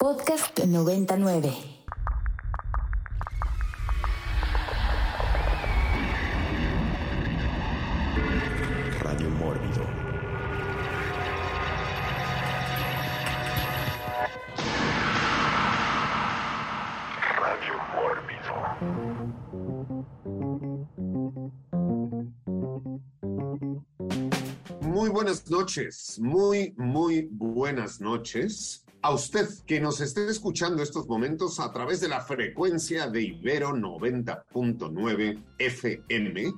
Podcast 99. Radio Mórbido. Radio Mórbido. Muy buenas noches, muy, muy buenas noches a usted que nos esté escuchando estos momentos a través de la frecuencia de Ibero 90.9 FM,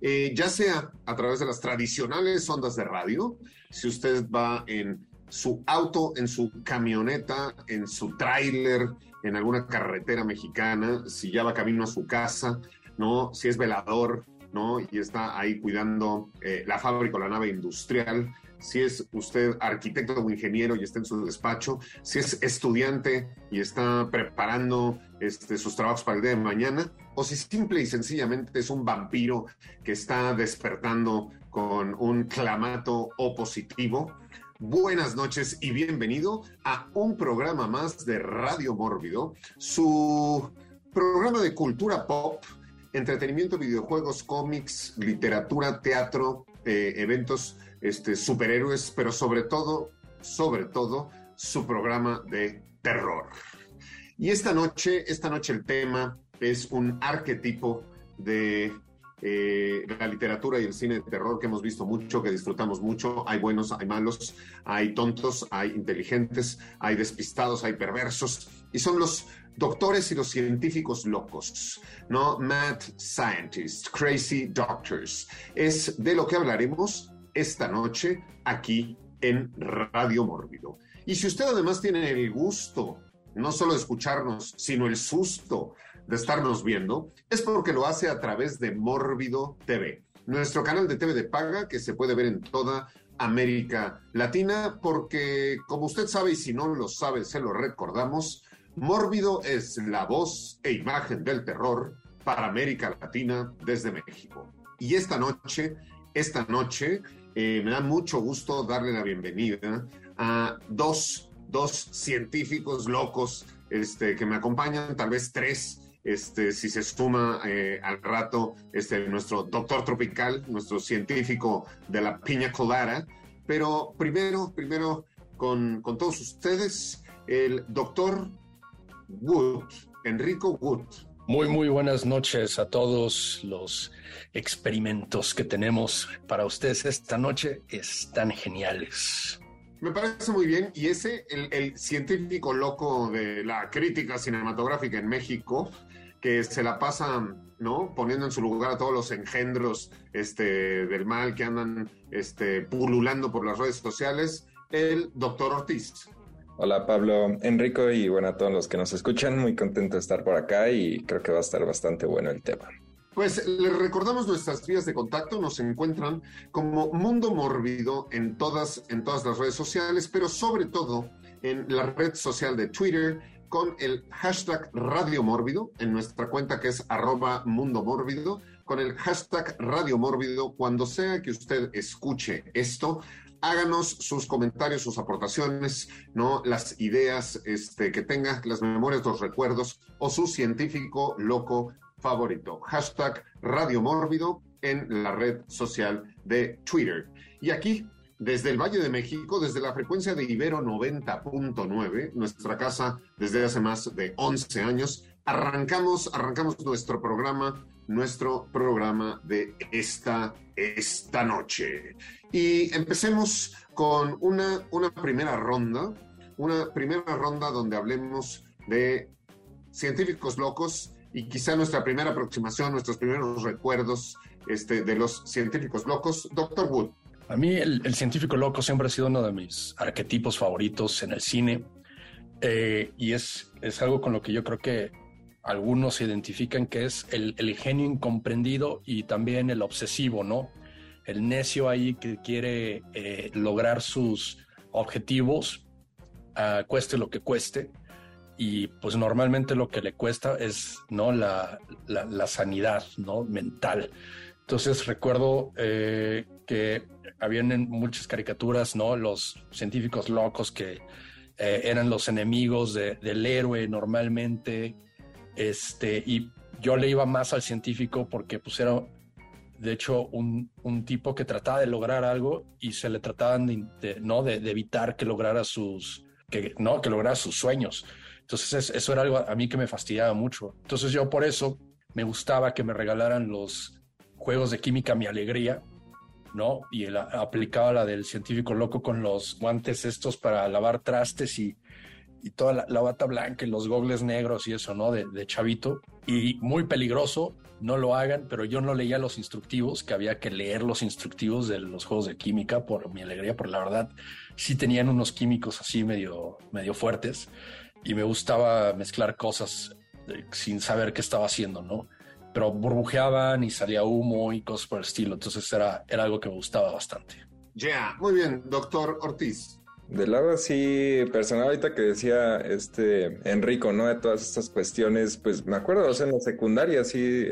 eh, ya sea a través de las tradicionales ondas de radio, si usted va en su auto, en su camioneta, en su tráiler, en alguna carretera mexicana, si ya va camino a su casa, ¿no? Si es velador, ¿no? Y está ahí cuidando eh, la fábrica o la nave industrial, si es usted arquitecto o ingeniero y está en su despacho, si es estudiante y está preparando este, sus trabajos para el día de mañana, o si simple y sencillamente es un vampiro que está despertando con un clamato opositivo. Buenas noches y bienvenido a un programa más de Radio Mórbido, su programa de cultura pop, entretenimiento, videojuegos, cómics, literatura, teatro, eh, eventos este, superhéroes, pero sobre todo, sobre todo, su programa de terror. Y esta noche, esta noche el tema es un arquetipo de eh, la literatura y el cine de terror que hemos visto mucho, que disfrutamos mucho. Hay buenos, hay malos, hay tontos, hay inteligentes, hay despistados, hay perversos. Y son los doctores y los científicos locos, ¿no? Mad scientists, crazy doctors. Es de lo que hablaremos esta noche aquí en Radio Mórbido. Y si usted además tiene el gusto, no solo de escucharnos, sino el susto de estarnos viendo, es porque lo hace a través de Mórbido TV, nuestro canal de TV de paga que se puede ver en toda América Latina, porque como usted sabe y si no lo sabe, se lo recordamos, Mórbido es la voz e imagen del terror para América Latina desde México. Y esta noche, esta noche, eh, me da mucho gusto darle la bienvenida a dos, dos científicos locos este, que me acompañan, tal vez tres, este, si se suma eh, al rato este, nuestro doctor tropical, nuestro científico de la piña colada. Pero primero, primero con, con todos ustedes, el doctor Wood, Enrico Wood. Muy, muy buenas noches a todos los experimentos que tenemos para ustedes esta noche. Están geniales. Me parece muy bien. Y ese, el, científico loco de la crítica cinematográfica en México, que se la pasa, ¿no? Poniendo en su lugar a todos los engendros este, del mal que andan este, pululando por las redes sociales, el doctor Ortiz. Hola Pablo, Enrico y bueno a todos los que nos escuchan, muy contento de estar por acá y creo que va a estar bastante bueno el tema. Pues les recordamos nuestras vías de contacto, nos encuentran como Mundo Mórbido en todas, en todas las redes sociales, pero sobre todo en la red social de Twitter con el hashtag Radio Mórbido, en nuestra cuenta que es arroba Mundo Mórbido, con el hashtag Radio Mórbido, cuando sea que usted escuche esto, háganos sus comentarios, sus aportaciones, ¿no? Las ideas este, que tenga, las memorias, los recuerdos o su científico loco favorito. Hashtag Radio Mórbido en la red social de Twitter. Y aquí, desde el Valle de México, desde la frecuencia de Ibero 90.9, nuestra casa desde hace más de 11 años, arrancamos, arrancamos nuestro programa, nuestro programa de esta, esta noche. Y empecemos con una, una primera ronda, una primera ronda donde hablemos de científicos locos y quizá nuestra primera aproximación, nuestros primeros recuerdos este, de los científicos locos. Doctor Wood. A mí el, científico loco siempre ha sido uno de mis arquetipos favoritos en el cine eh, y es, es algo con lo que yo creo que algunos identifican que es el, el genio incomprendido y también el obsesivo, ¿no? El necio ahí que quiere eh, lograr sus objetivos, uh, cueste lo que cueste, y pues normalmente lo que le cuesta es no la, la, sanidad no mental. Entonces recuerdo eh, que habían en muchas caricaturas no los científicos locos que eh, eran los enemigos del héroe normalmente, este, y yo le iba más al científico porque pues era, de hecho, un, tipo que trataba de lograr algo y se le trataban de, ¿no? De, evitar que lograra sus, que, ¿no? que lograra sus sueños. Entonces eso era algo a mí que me fastidiaba mucho. Entonces yo por eso me gustaba que me regalaran los juegos de química Mi Alegría, ¿no? Y aplicaba la del científico loco con los guantes estos para lavar trastes y, toda la, bata blanca y los gogles negros y eso, ¿no? De, de, chavito. Y muy peligroso, no lo hagan, pero yo no leía los instructivos, que había que leer los instructivos de los juegos de química, por mi alegría, por la verdad, sí tenían unos químicos así medio, medio fuertes y me gustaba mezclar cosas eh, sin saber qué estaba haciendo, ¿no? pero burbujeaban y salía humo y cosas por el estilo. Entonces era, era algo que me gustaba bastante. Ya, muy bien, doctor Ortiz. Del lado así personal, ahorita que decía este Enrico, ¿no? De todas estas cuestiones, pues me acuerdo, o sea, en la secundaria, así,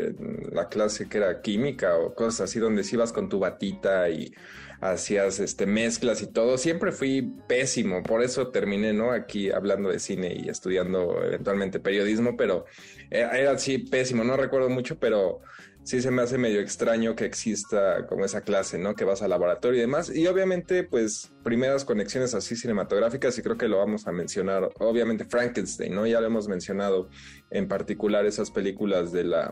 la clase que era química o cosas así, donde si ibas con tu batita y hacías este, mezclas y todo. Siempre fui pésimo, por eso terminé, ¿no? Aquí hablando de cine y estudiando eventualmente periodismo, pero era así pésimo, no recuerdo mucho, pero sí se me hace medio extraño que exista como esa clase, ¿no? Que vas al laboratorio y demás. Y obviamente, pues, primeras conexiones así cinematográficas, y creo que lo vamos a mencionar, obviamente Frankenstein, ¿no? Ya lo hemos mencionado en particular esas películas de la,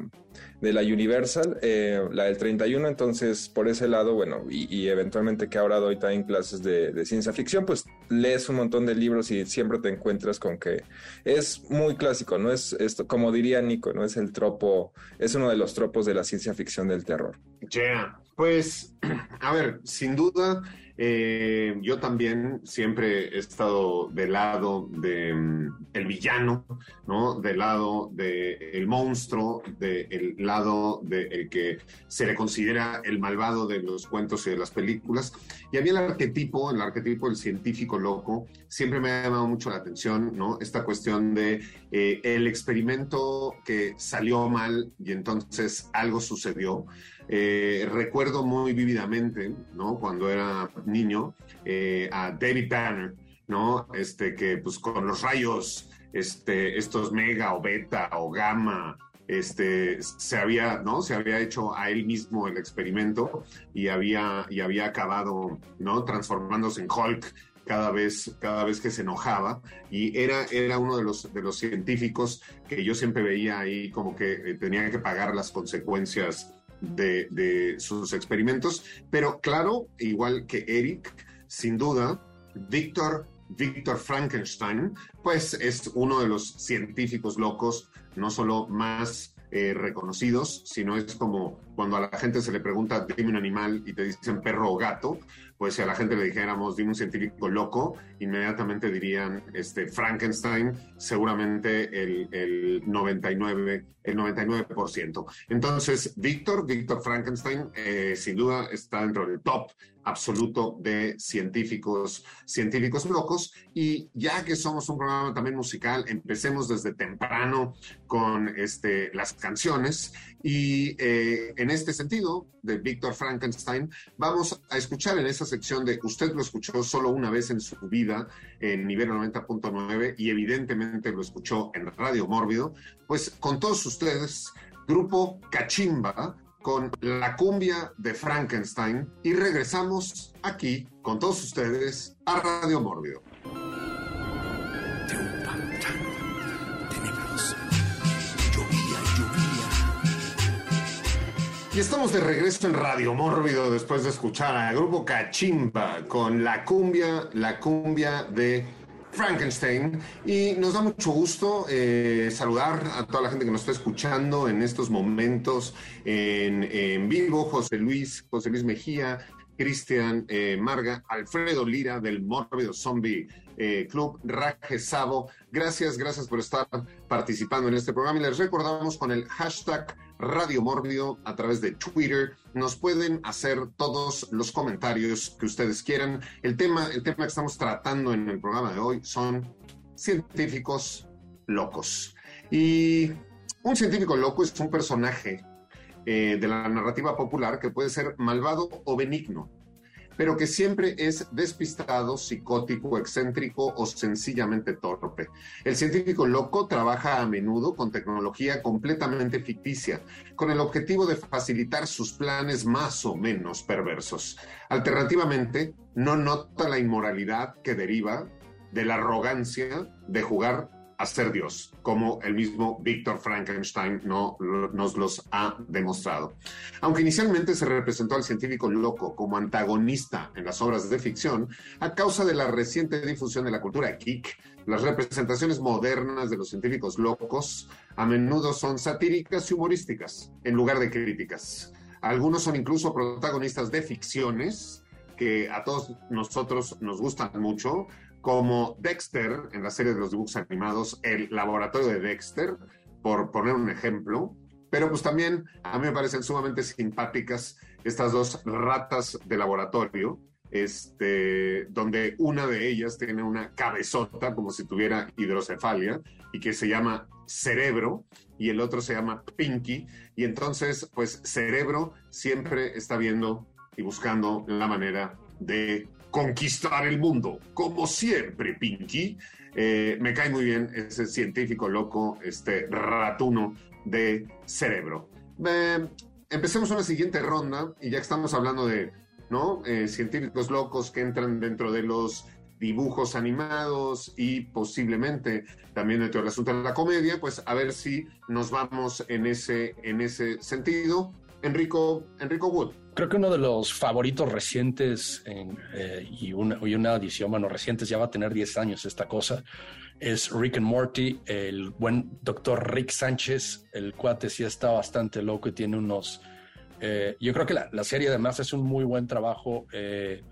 de la Universal, eh, la del 31, entonces por ese lado, bueno, y, eventualmente que ahora doy también clases de, de, ciencia ficción, pues lees un montón de libros y siempre te encuentras con que es muy clásico, ¿no? Es esto, como diría Nico, ¿no? Es el tropo, es uno de los tropos de la ciencia ficción del terror. Ya, pues, a ver, sin duda eh, yo también siempre he estado del lado mm, el villano, ¿no? Del lado del monstruo, del lado del que se le considera el malvado de los cuentos y de las películas. Y a mí el arquetipo, el arquetipo del científico loco, siempre me ha llamado mucho la atención, ¿no? Esta cuestión de eh, el experimento que salió mal y entonces algo sucedió. Eh, recuerdo muy vívidamente, ¿no? Cuando era niño, eh, a David Banner, ¿no? Este, que pues con los rayos, este, estos mega o beta o gamma, este, se había, ¿no? Se había hecho a él mismo el experimento y había, y había acabado, ¿no? Transformándose en Hulk cada vez, cada vez que se enojaba y era, era uno de los, de los científicos que yo siempre veía ahí como que eh, tenía que pagar las consecuencias de, sus experimentos, pero claro, igual que Eric, sin duda, Víctor Víctor Frankenstein, pues es uno de los científicos locos, no solo más eh, reconocidos, sino es como cuando a la gente se le pregunta, dime un animal y te dicen perro o gato, pues si a la gente le dijéramos, dime un científico loco, inmediatamente dirían este, Frankenstein, seguramente el, el 99%. El 99%. Entonces, Víctor, Víctor Frankenstein, eh, sin duda está dentro del top absoluto de científicos, científicos locos. Y ya que somos un programa también musical, empecemos desde temprano con este, las canciones. Y eh, en este sentido, de Víctor Frankenstein, vamos a escuchar en esa sección de usted lo escuchó solo una vez en su vida en nivel 90.9 y evidentemente lo escuchó en Radio Mórbido, pues con todos ustedes, grupo Cachimba con la cumbia de Frankenstein y regresamos aquí con todos ustedes a Radio Mórbido. Y estamos de regreso en Radio Mórbido después de escuchar al grupo Cachimba con la cumbia, la cumbia de Frankenstein. Y nos da mucho gusto eh, saludar a toda la gente que nos está escuchando en estos momentos en, en vivo. José Luis, José Luis Mejía, Cristian eh, Marga, Alfredo Lira del Mórbido Zombie eh, Club, Raje Sabo. Gracias, gracias por estar participando en este programa y les recordamos con el hashtag Radio Mórbido a través de Twitter. Nos pueden hacer todos los comentarios que ustedes quieran. El tema, el tema que estamos tratando en el programa de hoy son científicos locos. Y un científico loco es un personaje eh, de la narrativa popular que puede ser malvado o benigno. Pero que siempre es despistado, psicótico, excéntrico o sencillamente torpe. El científico loco trabaja a menudo con tecnología completamente ficticia, con el objetivo de facilitar sus planes más o menos perversos. Alternativamente, no nota la inmoralidad que deriva de la arrogancia de jugar a Dios, como el mismo Víctor Frankenstein no, nos los ha demostrado. Aunque inicialmente se representó al científico loco como antagonista en las obras de ficción, a causa de la reciente difusión de la cultura geek, las representaciones modernas de los científicos locos a menudo son satíricas y humorísticas, en lugar de críticas. Algunos son incluso protagonistas de ficciones que a todos nosotros nos gustan mucho, como Dexter en la serie de los dibujos animados, el laboratorio de Dexter, por poner un ejemplo. Pero pues también a mí me parecen sumamente simpáticas estas dos ratas de laboratorio, este, donde una de ellas tiene una cabezota como si tuviera hidrocefalia y que se llama Cerebro y el otro se llama Pinky. Y entonces, pues Cerebro siempre está viendo y buscando la manera de conquistar el mundo, como siempre, Pinky. Eh, me cae muy bien ese científico loco, este ratuno de cerebro. empecemos una siguiente ronda y ya que estamos hablando de ¿no? Eh, científicos locos que entran dentro de los dibujos animados y posiblemente también dentro del asunto de la comedia, pues a ver si nos vamos en ese, en ese sentido. Enrico, Enrico Wood. Creo que uno de los favoritos recientes eh, y, una, y una edición, bueno, recientes, ya va a tener 10 años esta cosa, es Rick and Morty, el buen doctor Rick Sánchez, el cuate sí está bastante loco y tiene unos... Eh, yo creo que la, serie además es un muy buen trabajo eh,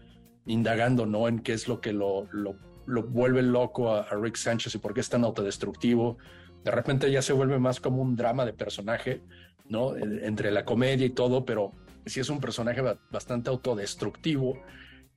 indagando, ¿no? En qué es lo que lo, lo, vuelve loco a, a, Rick Sánchez y por qué es tan autodestructivo. De repente ya se vuelve más como un drama de personaje, ¿no? Entre la comedia y todo, pero sí es un personaje bastante autodestructivo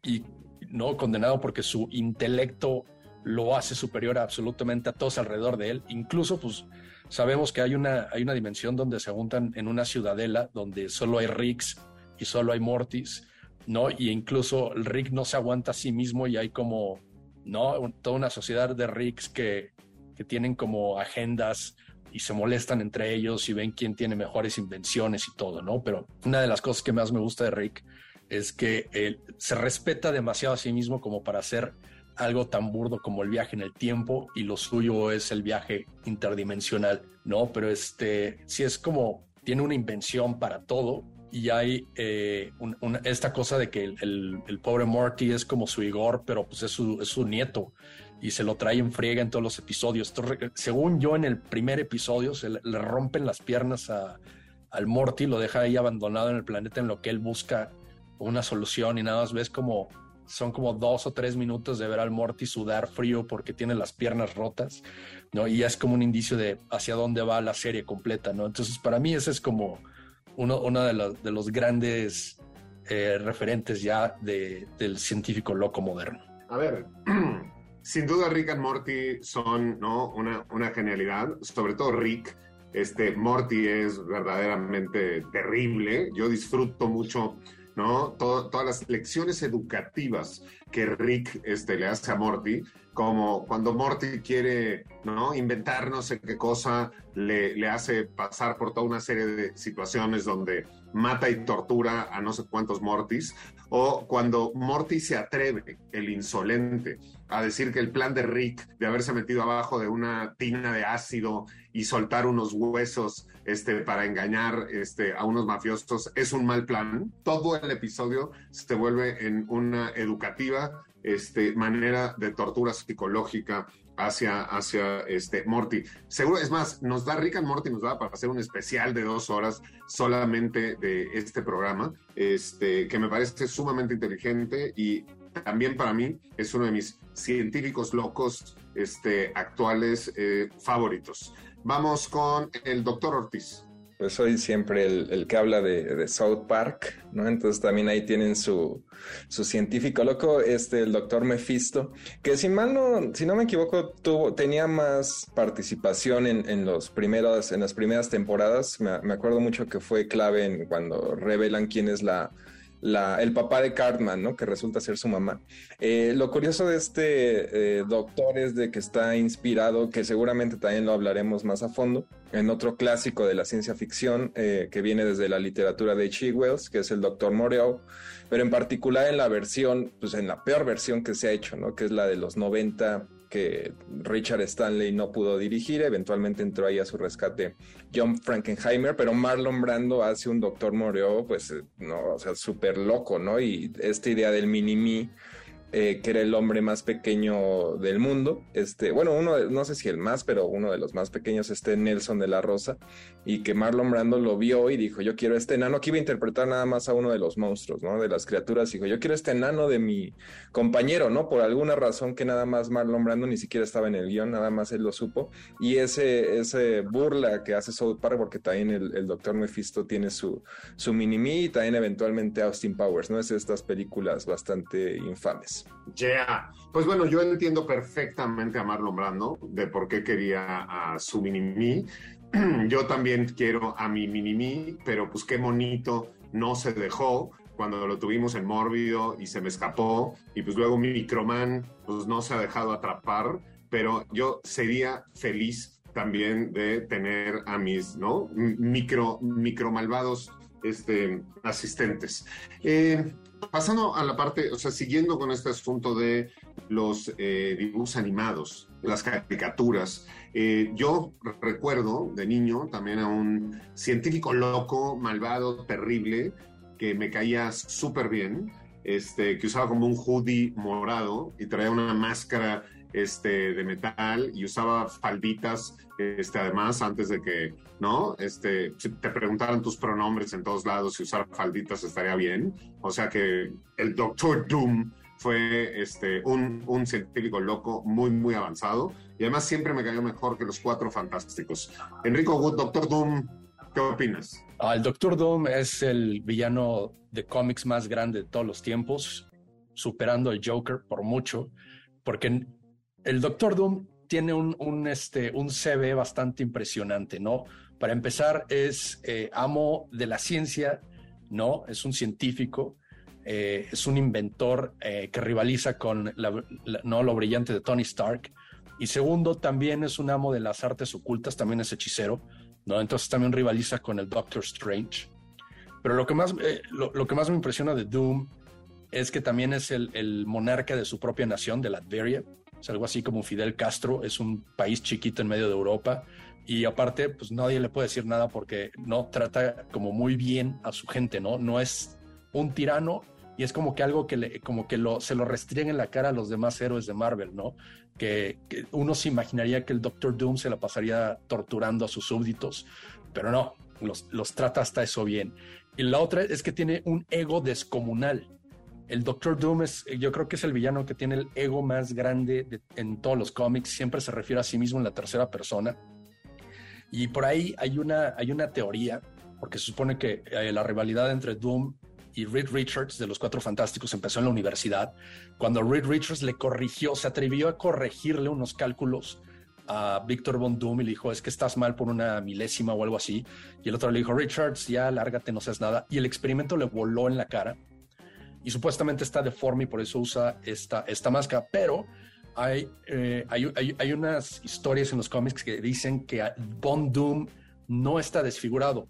y no condenado porque su intelecto lo hace superior absolutamente a todos alrededor de él. Incluso, pues, sabemos que hay una, hay una dimensión donde se juntan en una ciudadela donde solo hay Ricks y solo hay Mortis, ¿no? Y incluso el Rick no se aguanta a sí mismo y hay como, ¿no? Toda una sociedad de Ricks que, que tienen como agendas y se molestan entre ellos y ven quién tiene mejores invenciones y todo, ¿no? Pero una de las cosas que más me gusta de Rick es que él se respeta demasiado a sí mismo como para hacer algo tan burdo como el viaje en el tiempo y lo suyo es el viaje interdimensional, ¿no? Pero este, sí es como, tiene una invención para todo y hay eh, esta cosa de que el, el, pobre Morty es como su Igor, pero pues es su, es su nieto y se lo trae en friega en todos los episodios. según yo, en el primer episodio se le, rompen las piernas a, al Morty, lo deja ahí abandonado en el planeta en lo que él busca una solución y nada más ves como son como dos o tres minutos de ver al Morty sudar frío porque tiene las piernas rotas, ¿no? Y ya es como un indicio de hacia dónde va la serie completa, ¿no? Entonces, para mí ese es como uno, de, los, de los grandes eh, referentes ya de, del científico loco moderno. A ver, Sin duda Rick and Morty son ¿no? una, una genialidad, sobre todo Rick. Este, Morty es verdaderamente terrible. Yo disfruto mucho ¿no? todas las lecciones educativas que Rick este, le hace a Morty, como cuando Morty quiere ¿no? inventar no sé qué cosa, le, le hace pasar por toda una serie de situaciones donde mata y tortura a no sé cuántos Mortys, o cuando Morty se atreve, el insolente, a decir que el plan de Rick de haberse metido abajo de una tina de ácido y soltar unos huesos este, para engañar este, a unos mafiosos es un mal plan. Todo el episodio se vuelve en una educativa este, manera de tortura psicológica hacia, hacia este Morty. Seguro, es más, nos da Rick and Morty, nos va para hacer un especial de dos horas solamente de este programa, este, que me parece sumamente inteligente y también para mí es uno de mis científicos locos este, actuales eh, favoritos. Vamos con el doctor Ortiz. Pues soy siempre el, que habla de, South Park, ¿no? Entonces también ahí tienen su, su, científico loco, este, el doctor Mephisto, que si mal no, si no me equivoco, tuvo, tenía más participación en, en los primeros, en las primeras temporadas. Me, me, acuerdo mucho que fue clave en cuando revelan quién es la, el papá de Cartman, ¿no? Que resulta ser su mamá. Eh, lo curioso de este eh, doctor es de que está inspirado, que seguramente también lo hablaremos más a fondo, en otro clásico de la ciencia ficción eh, que viene desde la literatura de H.G. Wells, que es el doctor Moreau, pero en particular en la versión, pues en la peor versión que se ha hecho, ¿no? Que es la de los 90 que Richard Stanley no pudo dirigir, eventualmente entró ahí a su rescate John Frankenheimer, pero Marlon Brando hace un Doctor Moreau, pues, eh, no, o sea, súper loco, ¿no? Y esta idea del mini-me eh, que era el hombre más pequeño del mundo. Este, bueno, uno, no sé si el más, pero uno de los más pequeños, este Nelson de la Rosa, y que Marlon Brando lo vio y dijo, yo quiero este enano, que iba a interpretar nada más a uno de los monstruos, ¿no? De las criaturas, dijo, yo quiero este enano de mi compañero, ¿no? Por alguna razón que nada más Marlon Brando ni siquiera estaba en el guion, nada más él lo supo, y ese, ese burla que hace South Park, porque también el, Doctor Mephisto tiene su, su mini-me y también eventualmente Austin Powers, ¿no? Es estas películas bastante infames. Yeah. Pues bueno, yo entiendo perfectamente a Marlon Brando de por qué quería a su mini-me. Yo también quiero a mi mini-me, pero pues qué bonito no se dejó cuando lo tuvimos en Mórbido y se me escapó. Y pues luego Microman pues no se ha dejado atrapar, pero yo sería feliz también de tener a mis, ¿no? Micro, micro malvados este, asistentes. Eh, pasando a la parte, o sea, siguiendo con este asunto de los eh, dibujos animados, las caricaturas, eh, yo recuerdo de niño también a un científico loco, malvado, terrible, que me caía súper bien, este, que usaba como un hoodie morado y traía una máscara este, de metal y usaba falditas, este, además, antes de que, ¿no? Este, te preguntaran tus pronombres en todos lados, si usar falditas estaría bien. O sea que el Doctor Doom fue este, un, un científico loco muy, muy avanzado y además siempre me cayó mejor que los cuatro fantásticos. Enrico Wood, Doctor Doom, ¿qué opinas? Ah, el Doctor Doom es el villano de cómics más grande de todos los tiempos, superando al Joker por mucho, porque el Doctor Doom tiene un, este, un CV bastante impresionante, ¿no? Para empezar, es eh, amo de la ciencia, ¿no? Es un científico, eh, es un inventor eh, que rivaliza con ¿no? lo brillante de Tony Stark. Y segundo, también es un amo de las artes ocultas, también es hechicero, ¿no? Entonces también rivaliza con el Doctor Strange. Pero lo que más, lo, que más me impresiona de Doom es que también es el, el monarca de su propia nación, de Latveria, es algo así como Fidel Castro, es un país chiquito en medio de Europa y aparte, pues nadie le puede decir nada porque no trata como muy bien a su gente, ¿no? No es un tirano y es como que algo que, como que lo, se lo restringen en la cara a los demás héroes de Marvel, ¿no? Que, uno se imaginaría que el Doctor Doom se la pasaría torturando a sus súbditos, pero no, los, los trata hasta eso bien. Y la otra es que tiene un ego descomunal el Doctor Doom es, yo creo que es el villano que tiene el ego más grande en todos los cómics. Siempre se refiere a sí mismo en la tercera persona. Y por ahí hay una, hay una teoría, porque se supone que eh, la rivalidad entre Doom y Reed Richards de los Cuatro Fantásticos empezó en la universidad, cuando Reed Richards le corrigió, se atrevió a corregirle unos cálculos a Victor Von Doom y le dijo, es que estás mal por una milésima o algo así. Y el otro le dijo, Richards, ya lárgate, no seas nada. Y el experimento le voló en la cara y supuestamente está deforme y por eso usa esta, esta máscara, pero hay, eh, hay, hay, unas historias en los cómics que dicen que Bond Doom no está desfigurado,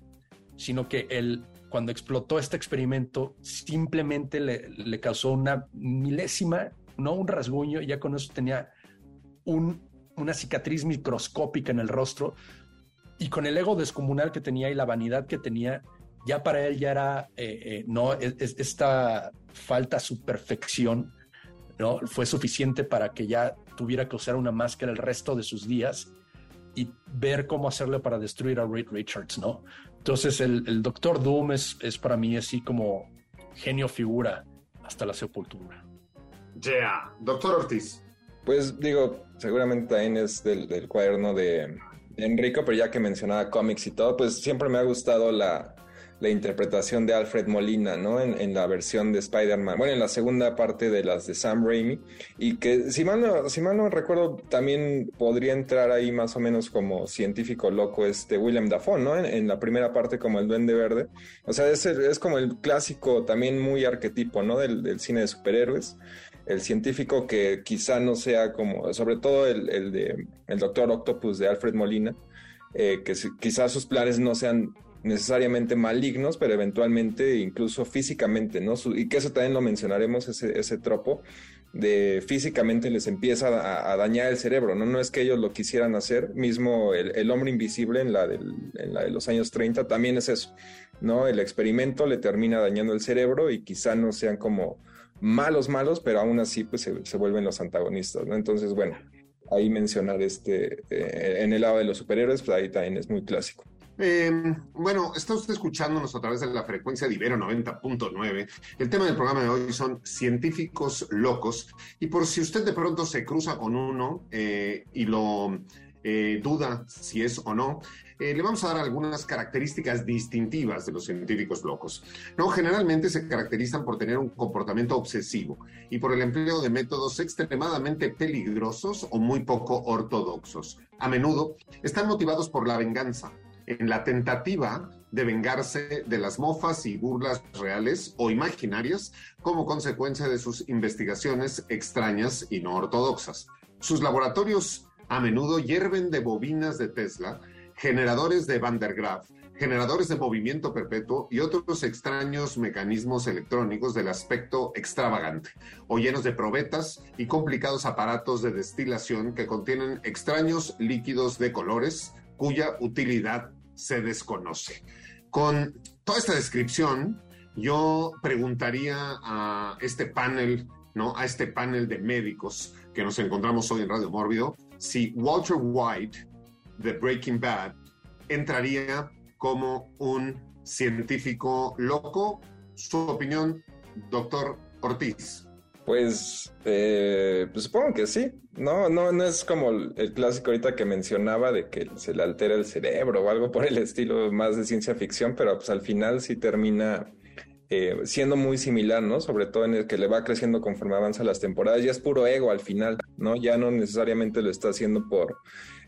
sino que él, cuando explotó este experimento, simplemente le, le causó una milésima, no un rasguño, ya con eso tenía un, una cicatriz microscópica en el rostro, y con el ego descomunal que tenía y la vanidad que tenía, ya para él ya era, eh, eh, no, esta falta su perfección, ¿no? Fue suficiente para que ya tuviera que usar una máscara el resto de sus días y ver cómo hacerle para destruir a Reed Richards, ¿no? Entonces el, Doctor Doom es, es, para mí así como genio figura hasta la sepultura. Yeah, Doctor Ortiz. Pues digo, seguramente también es del, del cuaderno de Enrico, pero ya que mencionaba cómics y todo, pues siempre me ha gustado la, la interpretación de Alfred Molina, ¿no? En, la versión de Spider-Man, bueno, en la segunda parte de las de Sam Raimi, y que si mal no, si mal no recuerdo, también podría entrar ahí más o menos como científico loco este William Dafoe, ¿no? En, la primera parte como el Duende Verde. O sea, es, es como el clásico también muy arquetipo, ¿no? Del, del, cine de superhéroes. El científico que quizá no sea como, sobre todo el, el de el Doctor Octopus de Alfred Molina, eh, que quizás sus planes no sean necesariamente malignos, pero eventualmente incluso físicamente, ¿no? y que eso también lo mencionaremos, ese, ese tropo, de físicamente les empieza a, dañar el cerebro, ¿no? No es que ellos lo quisieran hacer, mismo el, hombre invisible en la, en la, de los años 30 también es eso, ¿no? El experimento le termina dañando el cerebro y quizá no sean como malos, malos, pero aún así pues se, se vuelven los antagonistas, ¿no? Entonces, bueno, ahí mencionar este, eh, en el lado de los superhéroes, pues ahí también es muy clásico. Em, bueno, está usted escuchándonos a través de la frecuencia de Ibero 90.9. El tema del programa de hoy son científicos locos. Y por si usted de pronto se cruza con uno eh, y lo eh, duda si es o no, eh, le vamos a dar algunas características distintivas de los científicos locos. No, generalmente se caracterizan por tener un comportamiento obsesivo y por el empleo de métodos extremadamente peligrosos o muy poco ortodoxos. A menudo están motivados por la venganza, en la tentativa de vengarse de las mofas y burlas reales o imaginarias como consecuencia de sus investigaciones extrañas y no ortodoxas. Sus laboratorios a menudo hierven de bobinas de Tesla, generadores de Van der Graaf, generadores de movimiento perpetuo y otros extraños mecanismos electrónicos del aspecto extravagante, o llenos de probetas y complicados aparatos de destilación que contienen extraños líquidos de colores cuya utilidad se desconoce. Con toda esta descripción, yo preguntaría a este panel, ¿no? A este panel de médicos que nos encontramos hoy en Radio Mórbido, si Walter White de Breaking Bad entraría como un científico loco. Su opinión, doctor Ortiz. Pues, eh, pues, supongo que sí. No, no, no es como el clásico ahorita que mencionaba de que se le altera el cerebro o algo por el estilo más de ciencia ficción, pero pues al final sí termina eh, siendo muy similar, ¿no? Sobre todo en el que le va creciendo conforme avanza las temporadas. Ya es puro ego al final, ¿no? Ya no necesariamente lo está haciendo por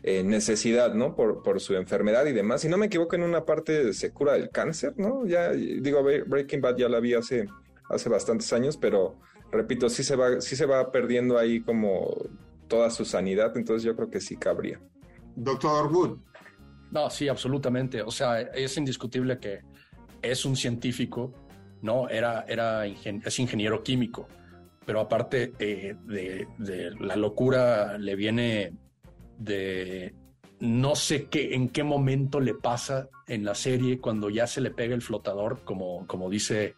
eh, necesidad, ¿no? Por, por su enfermedad y demás. Si no me equivoco, en una parte se cura del cáncer, ¿no? Ya digo, Breaking Bad ya la vi hace, hace bastantes años, pero repito, sí se va, sí se va perdiendo ahí como toda su sanidad, entonces yo creo que sí cabría. Doctor Wood. No, sí, absolutamente. O sea, es indiscutible que es un científico, ¿no? Era, era es ingeniero químico, pero aparte eh, de, de, la locura le viene de no sé qué, en qué momento le pasa en la serie cuando ya se le pega el flotador, como, como dice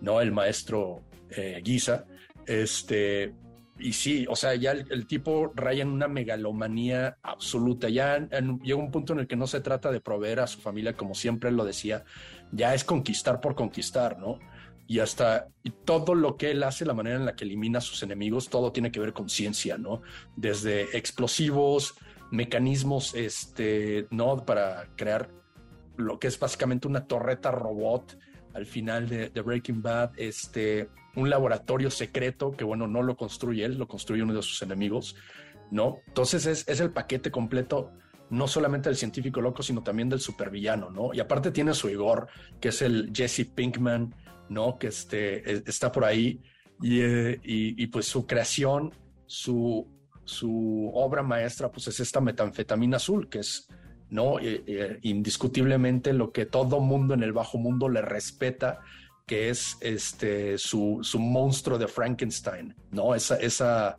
¿no? el maestro eh, Guisa, este, y sí, o sea, ya el, tipo raya en una megalomanía absoluta. Ya llega un punto en el que no se trata de proveer a su familia, como siempre lo decía, ya es conquistar por conquistar, ¿no? Y hasta todo lo que él hace, la manera en la que elimina a sus enemigos, todo tiene que ver con ciencia, ¿no? Desde explosivos, mecanismos, este, ¿no? Para crear lo que es básicamente una torreta robot al final de, de Breaking Bad, este, un laboratorio secreto que, bueno, no lo construye él, lo construye uno de sus enemigos, ¿no? Entonces es, es el paquete completo, no solamente del científico loco, sino también del supervillano, ¿no? Y aparte tiene su Igor, que es el Jesse Pinkman, ¿no? Que este, e, está por ahí, y, eh, y, pues su creación, su, su obra maestra, pues es esta metanfetamina azul, que es ¿no? Eh, eh, indiscutiblemente lo que todo mundo en el bajo mundo le respeta que es este, su, su monstruo de Frankenstein, ¿no? Esa, esa,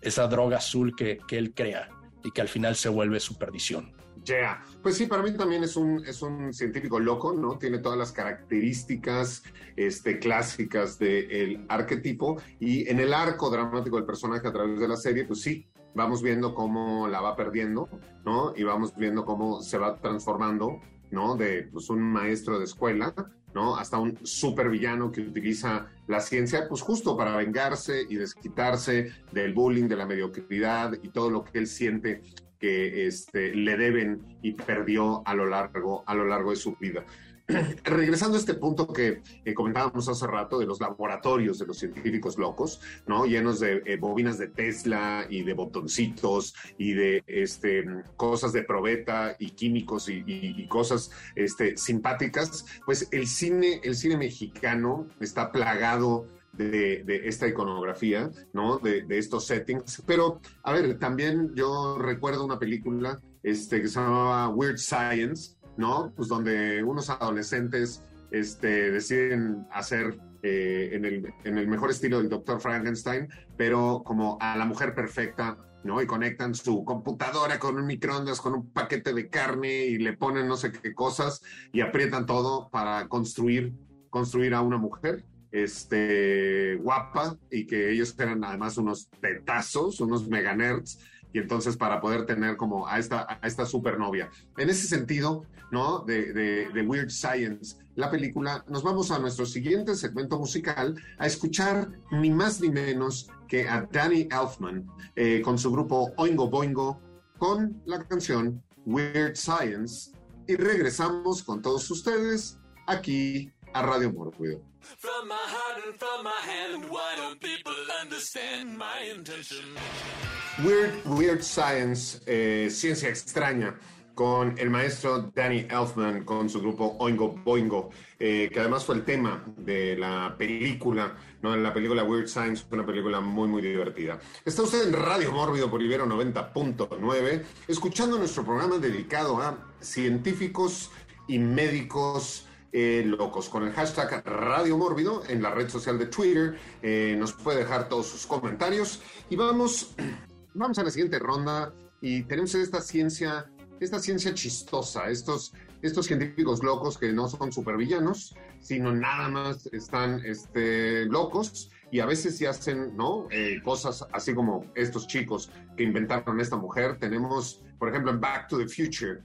esa droga azul que, que él crea y que al final se vuelve su perdición. Yeah. Pues sí, para mí también es un, es un científico loco, ¿no? Tiene todas las características este, clásicas del arquetipo y en el arco dramático del personaje a través de la serie, pues sí, vamos viendo cómo la va perdiendo, ¿no? Y vamos viendo cómo se va transformando, ¿no? De pues, un maestro de escuela ¿no? Hasta un supervillano que utiliza la ciencia, pues justo para vengarse y desquitarse del bullying, de la mediocridad y todo lo que él siente que este, le deben y perdió a lo largo, a lo largo de su vida. regresando a este punto que comentábamos hace rato de los laboratorios de los científicos locos, ¿no? Llenos de eh, bobinas de Tesla y de botoncitos y de este, cosas de probeta y químicos y, cosas este, simpáticas, pues el cine, el cine mexicano está plagado de, esta iconografía, ¿no? De, de, estos settings. Pero, a ver, también yo recuerdo una película este, que se llamaba Weird Science, ¿no? Pues donde unos adolescentes este, deciden hacer eh, en, el, en, el, mejor estilo del Dr. Frankenstein, pero como a la mujer perfecta, ¿no? Y conectan su computadora con un microondas, con un paquete de carne y le ponen no sé qué cosas y aprietan todo para construir, construir a una mujer este, guapa y que ellos eran además unos petazos, unos mega nerds y entonces para poder tener como a esta, a esta supernovia. En ese sentido, ¿no? De, de, Weird Science, la película, nos vamos a nuestro siguiente segmento musical a escuchar ni más ni menos que a Danny Elfman eh, con su grupo Oingo Boingo con la canción Weird Science y regresamos con todos ustedes aquí a Radio intention? Weird, Weird Science, eh, Ciencia Extraña, con el maestro Danny Elfman, con su grupo Oingo Boingo, eh, que además fue el tema de la película, ¿no? La película Weird Science, una película muy, muy divertida. Está usted en Radio Mórbido por Ibero 90.9, escuchando nuestro programa dedicado a científicos y médicos eh, locos. Con el hashtag Radio Mórbido en la red social de Twitter. Eh, nos puede dejar todos sus comentarios. Y vamos, vamos a la siguiente ronda. Y tenemos esta ciencia, esta ciencia chistosa, estos, estos científicos locos que no son supervillanos, sino nada más están este, locos y a veces sí hacen ¿no? Eh, cosas así como estos chicos que inventaron esta mujer. Tenemos, por ejemplo, en Back to the Future,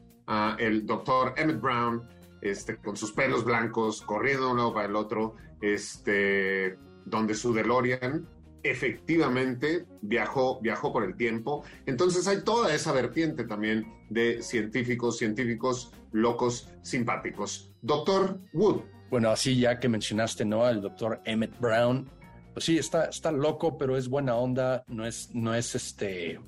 el doctor Emmett Brown, este, con sus pelos blancos, corriendo de un lado para el otro, este, donde su DeLorean efectivamente viajó, viajó por el tiempo. Entonces hay toda esa vertiente también de científicos, científicos locos, simpáticos. Doctor Wood. Bueno, así ya que mencionaste, ¿no? Al doctor Emmett Brown. Pues sí, está, está loco, pero es buena onda. No es, no es este,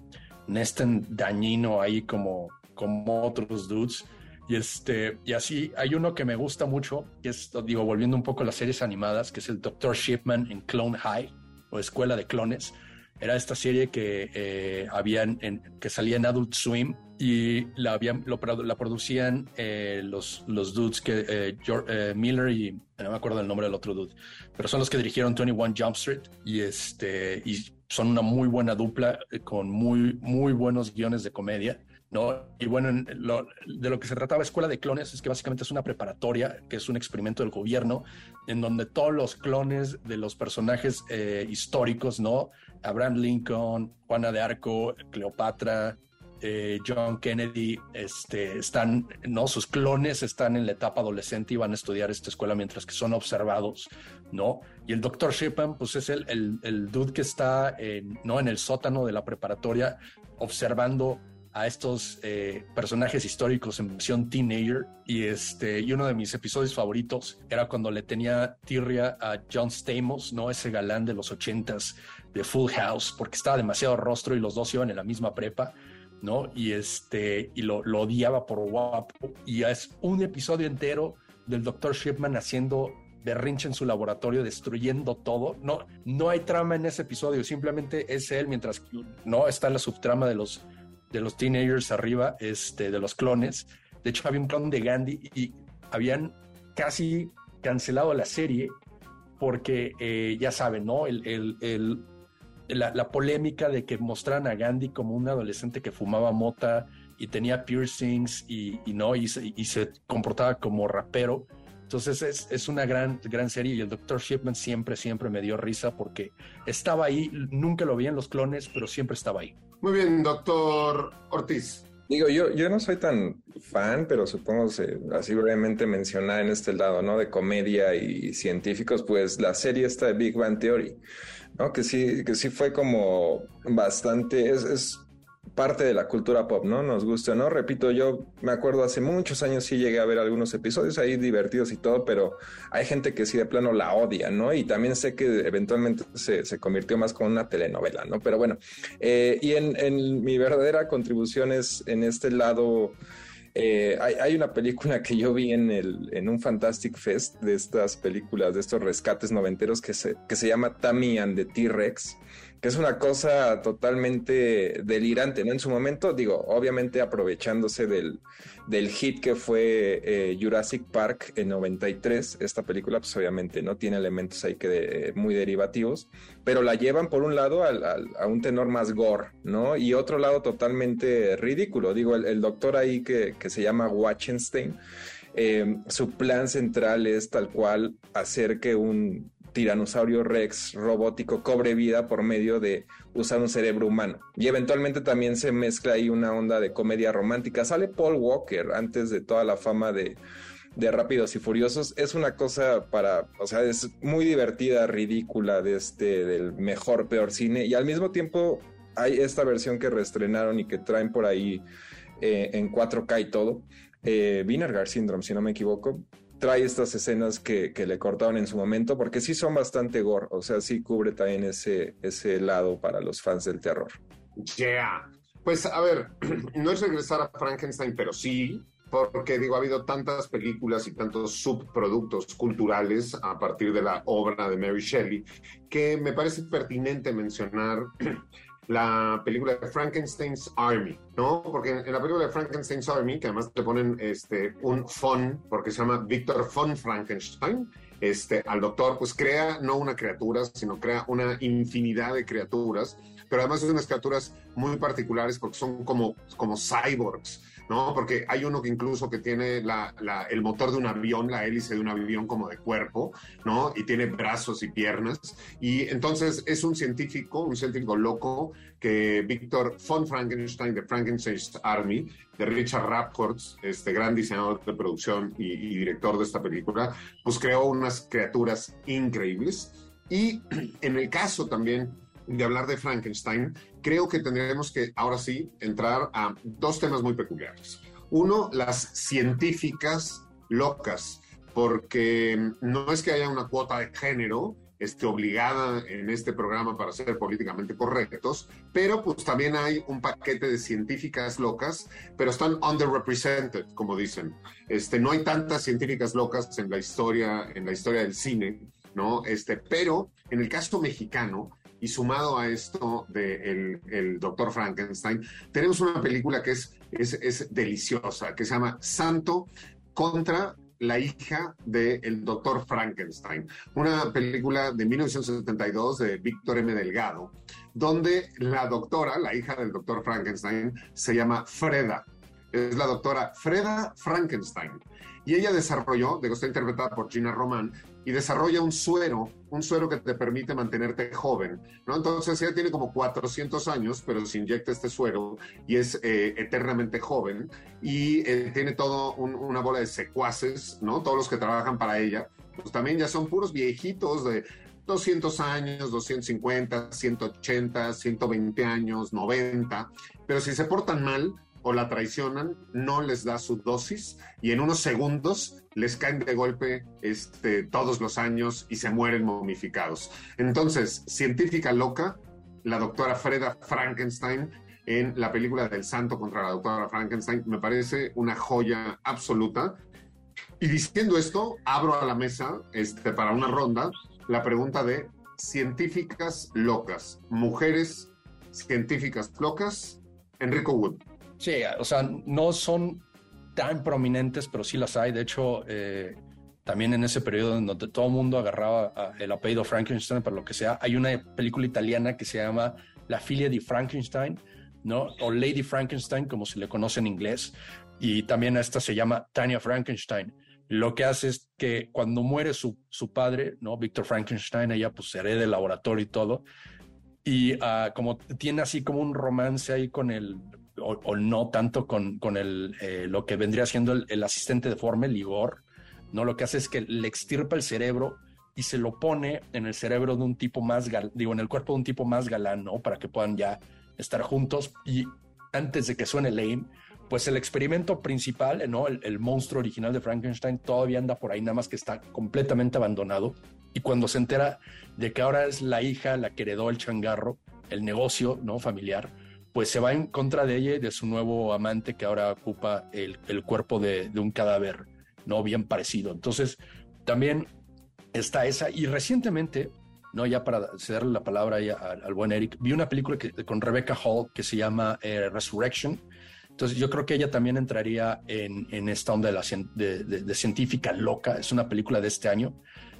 no es tan dañino ahí como, como otros dudes. Y, este, y así hay uno que me gusta mucho, que es, digo, volviendo un poco a las series animadas, que es el Dr. Shipman en Clone High o Escuela de Clones. Era esta serie que, eh, habían en, que salía en Adult Swim y la, habían, lo, la producían eh, los, los dudes que eh, eh, Miller y no me acuerdo el nombre del otro dude, pero son los que dirigieron 21 Jump Street y, este, y son una muy buena dupla con muy, muy buenos guiones de comedia. ¿No? Y bueno, de lo que se trataba Escuela de Clones es que básicamente es una preparatoria, que es un experimento del gobierno, en donde todos los clones de los personajes eh, históricos, ¿no? Abraham Lincoln, Juana de Arco, Cleopatra, eh, John Kennedy, este, están, ¿no? Sus clones están en la etapa adolescente y van a estudiar esta escuela mientras que son observados, ¿no? Y el doctor Shipham, pues es el, el, el dude que está, ¿no? En el sótano de la preparatoria observando a estos eh, personajes históricos en versión teenager y este y uno de mis episodios favoritos era cuando le tenía tirria a John Stamos, no ese galán de los ochentas de Full House porque estaba demasiado rostro y los dos iban en la misma prepa. ¿no? Y este, y lo, lo odiaba por guapo. Y es un episodio entero del Dr. Shipman haciendo berrinche en su laboratorio, destruyendo todo. No, no hay trama en ese episodio, simplemente es él, mientras no está la subtrama de los de los teenagers arriba, este, de los clones. De hecho, había un clon de Gandhi y habían casi cancelado la serie porque eh, ya saben, ¿no? El, la, polémica de que mostraran a Gandhi como un adolescente que fumaba mota y tenía piercings y, no y se, comportaba como rapero. Entonces es, es, una gran, gran serie y el Dr. Shipman siempre, siempre me dio risa porque estaba ahí, nunca lo vi en los clones, pero siempre estaba ahí. Muy bien, doctor Ortiz. Digo, yo, yo no soy tan fan, pero supongo que así brevemente mencionar en este lado, ¿no? De comedia y científicos, pues la serie está de Big Bang Theory, ¿no? Que sí, que sí fue como bastante, es, es parte de la cultura pop, ¿no? Nos gusta, ¿no? Repito, yo me acuerdo hace muchos años sí llegué a ver algunos episodios ahí divertidos y todo, pero hay gente que sí de plano la odia, ¿no? Y también sé que eventualmente se, se convirtió más con una telenovela, ¿no? Pero bueno, eh, y en, en mi verdadera contribución es en este lado eh, hay, una película que yo vi en, el, en un Fantastic Fest de estas películas, de estos rescates noventeros que se, que se llama Tammy and the T-Rex que es una cosa totalmente delirante, ¿no? En su momento, digo, obviamente aprovechándose del, del hit que fue eh, Jurassic Park en 93, esta película, pues obviamente no tiene elementos ahí que muy derivativos, pero la llevan por un lado a un tenor más gore, ¿no? Y otro lado totalmente ridículo, digo, el, doctor ahí que, que se llama Wachenstein, eh, su plan central es tal cual hacer que un tiranosaurio rex robótico cobre vida por medio de usar un cerebro humano. Y eventualmente también se mezcla ahí una onda de comedia romántica. Sale Paul Walker antes de toda la fama de, de Rápidos y Furiosos. Es una cosa para, o sea, es muy divertida, ridícula de este, del mejor, peor cine. Y al mismo tiempo hay esta versión que reestrenaron y que traen por ahí eh, en 4K y todo. Eh, Vinegar Syndrome, si no me equivoco, trae estas escenas que, le cortaron en su momento, porque sí son bastante gore, o sea, sí cubre también ese, ese lado para los fans del terror. Yeah. Pues a ver, no es regresar a Frankenstein, pero sí, porque digo, ha habido tantas películas y tantos subproductos culturales a partir de la obra de Mary Shelley, que me parece pertinente mencionar la película de Frankenstein's Army, ¿no? Porque en, la película de Frankenstein's Army, que además le ponen este, un von, porque se llama Victor von Frankenstein, este, al doctor, pues crea no una criatura, sino crea una infinidad de criaturas, pero además son unas criaturas muy particulares porque son como, como cyborgs, ¿no? Porque hay uno que incluso que tiene la, el motor de un avión, la hélice de un avión como de cuerpo, ¿no? Y tiene brazos y piernas. Y entonces es un científico, un científico loco que Víctor von Frankenstein de Frankenstein's Army, de Richard Rapport, este gran diseñador de producción y director de esta película, pues creó unas criaturas increíbles. Y en el caso también de hablar de Frankenstein, creo que tendremos que ahora sí entrar a dos temas muy peculiares. Uno, las científicas locas, porque no es que haya una cuota de género este, obligada en este programa para ser políticamente correctos, pero pues también hay un paquete de científicas locas, pero están underrepresented, como dicen. Este, no hay tantas científicas locas en la historia, en la historia del cine, ¿no? Este, pero en el caso mexicano, y sumado a esto del de el doctor Frankenstein, tenemos una película que es, es, deliciosa, que se llama Santo contra la hija del doctor Frankenstein, una película de 1972 de Víctor M. Delgado, donde la doctora, la hija del doctor Frankenstein, se llama Freda. Es la doctora Freda Frankenstein. Y ella desarrolló, digo, está interpretada por Gina Román, y desarrolla un suero, un suero que te permite mantenerte joven, ¿no? Entonces ella tiene como 400 años, pero se inyecta este suero y es eh, eternamente joven y eh, tiene todo una bola de secuaces, ¿no? Todos los que trabajan para ella, pues también ya son puros viejitos de 200 años, 250, 180, 120 años, 90, pero si se portan mal, o la traicionan, no les da su dosis y en unos segundos les caen de golpe este, todos los años y se mueren momificados. Entonces, científica loca, la doctora Freda Frankenstein en la película del santo contra la doctora Frankenstein, me parece una joya absoluta. Y diciendo esto, abro a la mesa este, para una ronda la pregunta de científicas locas, mujeres científicas locas, Enrico Wood. Sí, o sea, no son tan prominentes, pero sí las hay. De hecho, eh, también en ese periodo en donde todo el mundo agarraba el apellido Frankenstein para lo que sea, hay una película italiana que se llama La filia di Frankenstein, ¿no? O Lady Frankenstein, como se le conoce en inglés. Y también esta se llama Tanya Frankenstein. Lo que hace es que cuando muere su, su padre, ¿no? Víctor Frankenstein, ella pues hereda el laboratorio y todo. Y ah, como tiene así como un romance ahí con el o, no tanto con, con el, eh, lo que vendría siendo el, asistente deforme, Ligor, ¿no? Lo que hace es que le extirpa el cerebro y se lo pone en el cerebro de un tipo más, digo, en el cuerpo de un tipo más galán, ¿no? Para que puedan ya estar juntos. Y antes de que suene lame, pues el experimento principal, ¿no? El, monstruo original de Frankenstein todavía anda por ahí, nada más que está completamente abandonado. Y cuando se entera de que ahora es la hija la que heredó el changarro, el negocio, ¿no? Familiar, pues se va en contra de ella y de su nuevo amante que ahora ocupa el, cuerpo de, un cadáver, ¿no? Bien parecido. Entonces, también está esa. Y recientemente, ¿no? Ya para cederle la palabra al, buen Eric, vi una película que, con Rebecca Hall que se llama eh, Resurrection entonces yo creo que ella también entraría en, esta onda de, la, de, científica loca. Es una película de este año.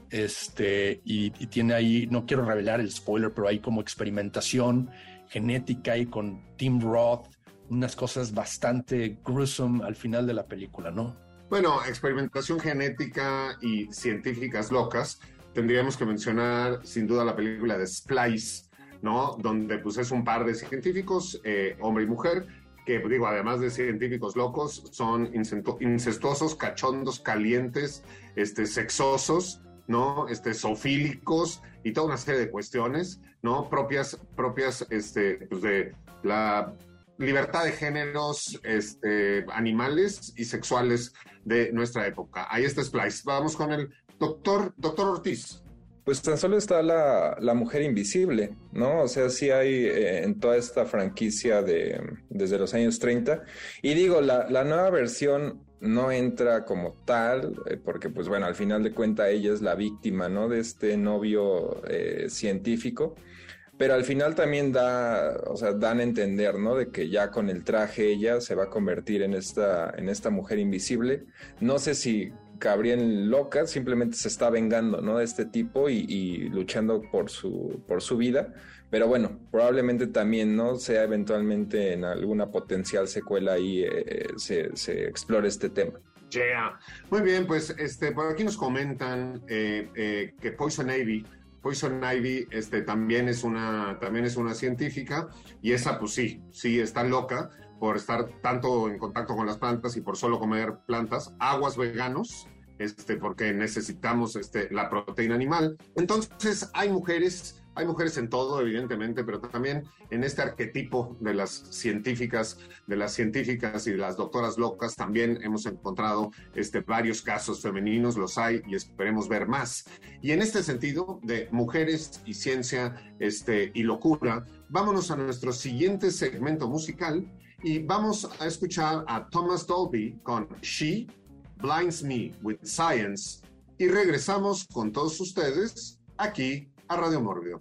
Este, y, tiene ahí, no quiero revelar el spoiler, pero hay como experimentación genética y con Tim Roth, unas cosas bastante gruesome al final de la película, ¿no? Bueno, experimentación genética y científicas locas. Tendríamos que mencionar sin duda la película de Splice, ¿no? Donde pues es un par de científicos, eh, hombre y mujer, que digo, además de científicos locos, son incestuosos, cachondos, calientes, este, sexosos, ¿no? Este, sofílicos y toda una serie de cuestiones, ¿no? Propias, propias, este, pues de la libertad de géneros este, animales y sexuales de nuestra época. Ahí está Splice. Vamos con el doctor, doctor Ortiz. Pues tan solo está la, la mujer invisible, ¿no? O sea, sí hay eh, en toda esta franquicia de desde los años 30. Y digo, la, la nueva versión no entra como tal, eh, porque pues bueno, al final de cuentas ella es la víctima, ¿no? De este novio eh, científico. Pero al final también da, o sea, dan a entender, ¿no? De que ya con el traje ella se va a convertir en esta, en esta mujer invisible. No sé si Gabriel loca, simplemente se está vengando, ¿no? De este tipo y, luchando por su, por su vida. Pero bueno, probablemente también, ¿no? Sea eventualmente en alguna potencial secuela ahí eh, se, se, explore este tema. Yeah. Muy bien, pues este, por aquí nos comentan eh, eh, que Poison Ivy, Poison Ivy este, también, es una, también es una científica y esa pues sí, sí está loca por estar tanto en contacto con las plantas y por solo comer plantas, aguas veganos, este, porque necesitamos este, la proteína animal. Entonces, hay mujeres, hay mujeres en todo, evidentemente, pero también en este arquetipo de las científicas, de las científicas y de las doctoras locas, también hemos encontrado este, varios casos femeninos, los hay y esperemos ver más. Y en este sentido, de mujeres y ciencia este, y locura, vámonos a nuestro siguiente segmento musical y vamos a escuchar a Thomas Dolby con She Blinds Me with Science y regresamos con todos ustedes aquí a Radio Mórbido.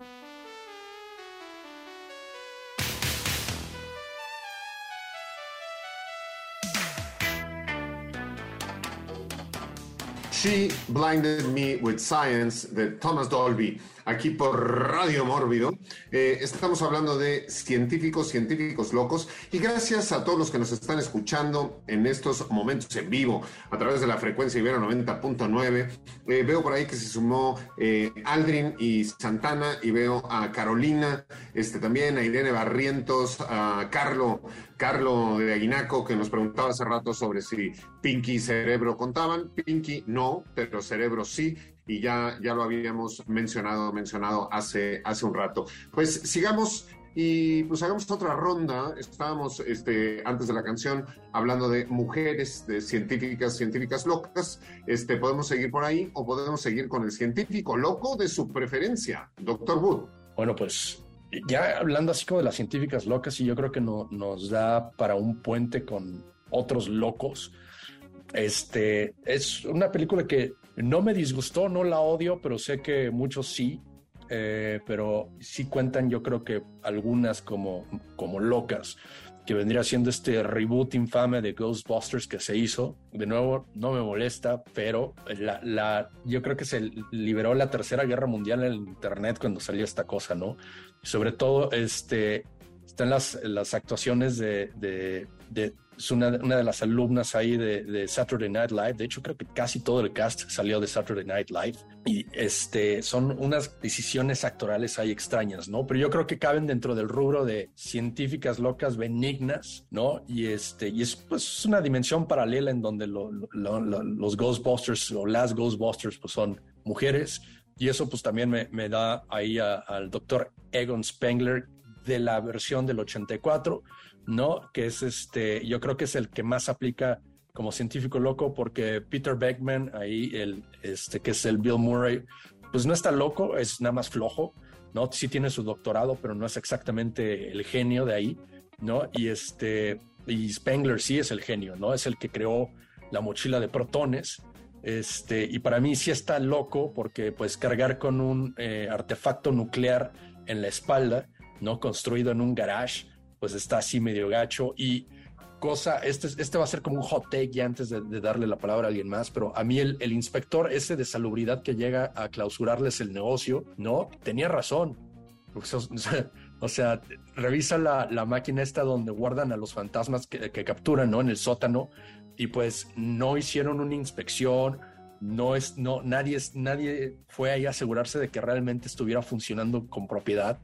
She Blinded Me with Science de Thomas Dolby aquí por Radio Mórbido. Eh, estamos hablando de científicos, científicos locos, y gracias a todos los que nos están escuchando en estos momentos en vivo a través de la frecuencia Ibero 90.9. Eh, veo por ahí que se sumó eh, Aldrin y Santana, y veo a Carolina, este también, a Irene Barrientos, a Carlo. Carlo de Aguinaco, que nos preguntaba hace rato sobre si Pinky y Cerebro contaban. Pinky no, pero Cerebro sí y ya, ya lo habíamos mencionado, mencionado hace, hace un rato. Pues sigamos y pues hagamos otra ronda. Estábamos este, antes de la canción hablando de mujeres, de científicas, científicas locas. Este, podemos seguir por ahí o podemos seguir con el científico loco de su preferencia, doctor Wood. Bueno, pues ya hablando así como de las científicas locas, y yo creo que no, nos da para un puente con otros locos. Este es una película que no me disgustó, no la odio, pero sé que muchos sí. Eh, pero sí cuentan, yo creo que algunas como, como locas, que vendría siendo este reboot infame de Ghostbusters que se hizo. De nuevo, no me molesta, pero la, la, yo creo que se liberó la Tercera Guerra Mundial en el Internet cuando salió esta cosa, ¿no? sobre todo, este, están las, las actuaciones de, de, de es una, una, de las alumnas ahí de, de, Saturday Night Live. De hecho, creo que casi todo el cast salió de Saturday Night Live. Y este, son unas decisiones actorales ahí extrañas, ¿no? Pero yo creo que caben dentro del rubro de científicas locas benignas, ¿no? Y, este, y es pues, una dimensión paralela en donde los Ghostbusters o las Ghostbusters pues, son mujeres. Y eso pues también me, me da ahí al doctor Egon Spengler de la versión del 84 ¿no? Que es este, yo creo que es el que más aplica como científico loco porque Peter Beckman, ahí, el, este, que es el Bill Murray, pues no está loco, es nada más flojo, ¿no? Sí tiene su doctorado, pero no es exactamente el genio de ahí, ¿no? Y este, y Spengler sí es el genio, ¿no? Es el que creó la mochila de protones, este, y para mí sí está loco porque pues cargar con un eh, artefacto nuclear en la espalda, ¿no? Construido en un garage, pues está así medio gacho y cosa, este, este va a ser como un hot take ya antes de, darle la palabra a alguien más, pero a mí el, inspector ese de salubridad que llega a clausurarles el negocio, no, tenía razón. O sea, revisa la, la, máquina esta donde guardan a los fantasmas que, que, capturan, ¿no? En el sótano y pues no hicieron una inspección, no es, no, nadie, nadie fue ahí a asegurarse de que realmente estuviera funcionando con propiedad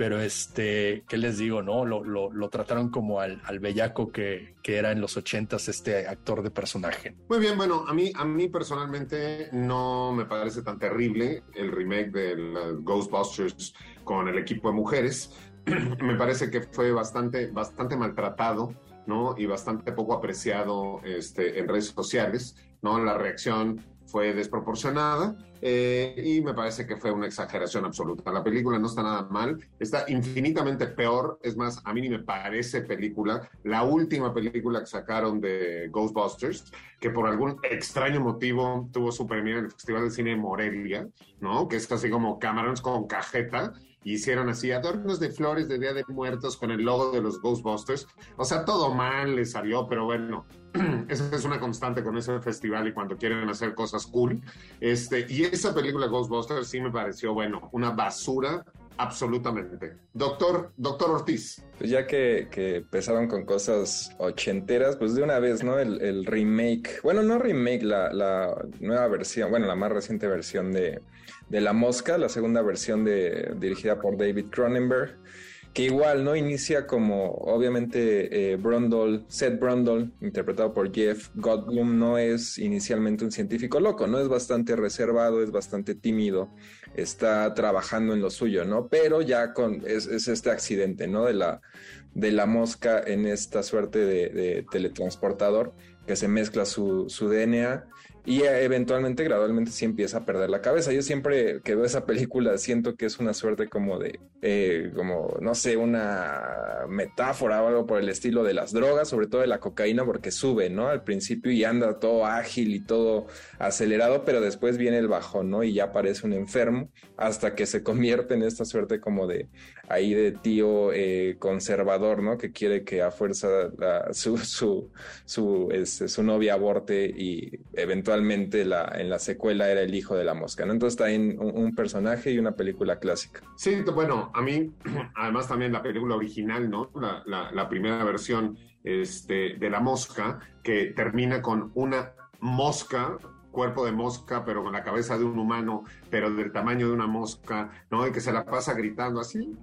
pero este, ¿qué les digo? No, lo, lo, trataron como al, al bellaco que, que, era en los ochentas este actor de personaje. Muy bien, bueno, a mí, a mí personalmente no me parece tan terrible el remake de Ghostbusters con el equipo de mujeres. me parece que fue bastante, bastante maltratado, ¿no? Y bastante poco apreciado este, en redes sociales, ¿no? La reacción fue desproporcionada eh, y me parece que fue una exageración absoluta. La película no está nada mal, está infinitamente peor, es más, a mí ni me parece película. La última película que sacaron de Ghostbusters, que por algún extraño motivo tuvo su premio en el Festival de Cine de Morelia, ¿no? Que es así como Camarons con cajeta, hicieron así adornos de flores de Día de Muertos con el logo de los Ghostbusters. O sea, todo mal le salió, pero bueno, esa es una constante con ese festival y cuando quieren hacer cosas cool. Este, y esa película Ghostbusters sí me pareció, bueno, una basura absolutamente. Doctor, doctor Ortiz. Pues ya que, que empezaron con cosas ochenteras, pues de una vez, ¿no? El, remake, bueno, no remake, la, la, nueva versión, bueno, la más reciente versión de, de La Mosca, la segunda versión de, dirigida por David Cronenberg que igual no inicia como obviamente eh, Brundle, Seth Brundle, interpretado por Jeff Goldblum, no es inicialmente un científico loco, no es bastante reservado, es bastante tímido, está trabajando en lo suyo, ¿no? Pero ya con es, este accidente, ¿no? De la de la mosca en esta suerte de, teletransportador que se mezcla su, su DNA y eventualmente, gradualmente, sí empieza a perder la cabeza. Yo siempre que veo esa película siento que es una suerte como de, eh, como, no sé, una metáfora o algo por el estilo de las drogas, sobre todo de la cocaína, porque sube, ¿no? Al principio y anda todo ágil y todo acelerado, pero después viene el bajón, ¿no? Y ya parece un enfermo hasta que se convierte en esta suerte como de, ahí de tío eh, conservador, ¿no? Que quiere que a fuerza su, su, su, este, su novia aborte y eventualmente la, en la secuela era el hijo de la mosca, ¿no? Entonces está en un, personaje y una película clásica. Sí, bueno, a mí, además también la película original, ¿no? La, la, primera versión este, de la mosca, que termina con una mosca cuerpo de mosca, pero con la cabeza de un humano, pero del tamaño de una mosca, ¿no? Y que se la pasa gritando así.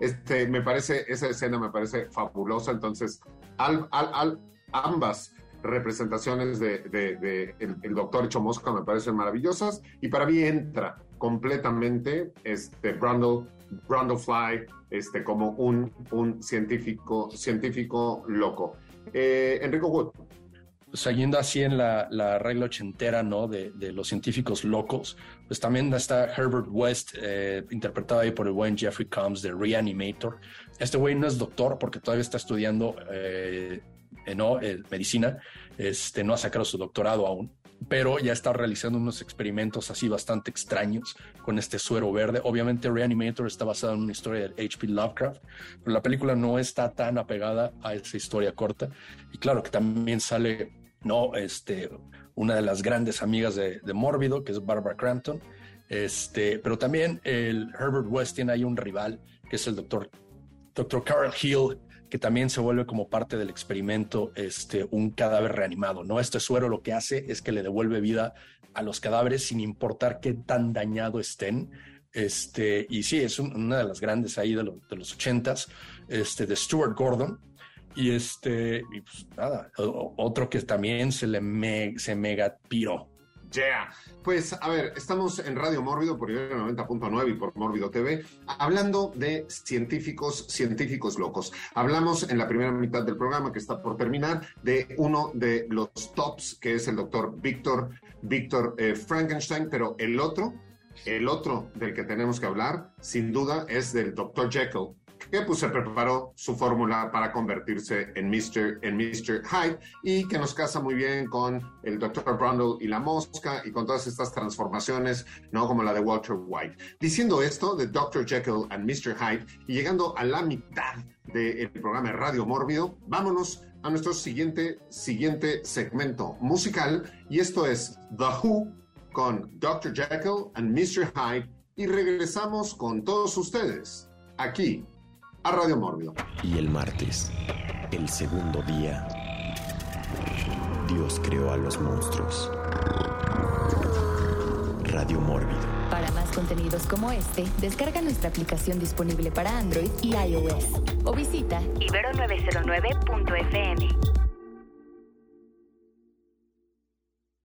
Este, me parece, esa escena me parece fabulosa, entonces, al, al, al, ambas representaciones de, el, doctor hecho mosca me parecen maravillosas y para mí entra completamente este Brundle, Fly este, como un, un científico, científico loco. Eh, Enrico Wood. Siguiendo así en la, la regla ochentera, ¿no? De, de, los científicos locos, pues también está Herbert West, eh, interpretado ahí por el buen Jeffrey Combs de Reanimator. Este güey no es doctor porque todavía está estudiando eh, eh, ¿no? Eh, medicina, este, no ha sacado su doctorado aún, pero ya está realizando unos experimentos así bastante extraños con este suero verde. Obviamente Reanimator está basado en una historia de H.P. Lovecraft, pero la película no está tan apegada a esa historia corta. Y claro que también sale, ¿no? Este, una de las grandes amigas de, de Mórbido, que es Barbara Crampton. Este, pero también el Herbert West tiene ahí un rival, que es el doctor, doctor Carl Hill, que también se vuelve como parte del experimento este, un cadáver reanimado, ¿no? Este suero lo que hace es que le devuelve vida a los cadáveres sin importar qué tan dañado estén. Este, y sí, es una de las grandes ahí de, de los ochentas, este, de Stuart Gordon. Y este, pues nada, otro que también se le se mega piró, Yeah. Pues a ver, estamos en Radio Mórbido por el 90.9 y por Mórbido TV, hablando de científicos, científicos locos. Hablamos en la primera mitad del programa que está por terminar de uno de los tops, que es el doctor Víctor, Víctor eh, Frankenstein, pero el otro, el otro del que tenemos que hablar, sin duda, es del doctor Jekyll, que pues se preparó su fórmula para convertirse en Mr. en Mr. Hyde y que nos casa muy bien con el Dr. Brundle y la mosca y con todas estas transformaciones, ¿no? Como la de Walter White. Diciendo esto de Dr. Jekyll and Mr. Hyde y llegando a la mitad del programa Radio Mórbido, vámonos a nuestro siguiente, siguiente segmento musical y esto es The Who con Dr. Jekyll and Mr. Hyde y regresamos con todos ustedes aquí a Radio Mórbido. Y el martes, el segundo día, Dios creó a los monstruos. Radio Mórbido. Para más contenidos como este, descarga nuestra aplicación disponible para Android y iOS o visita ibero909.fm.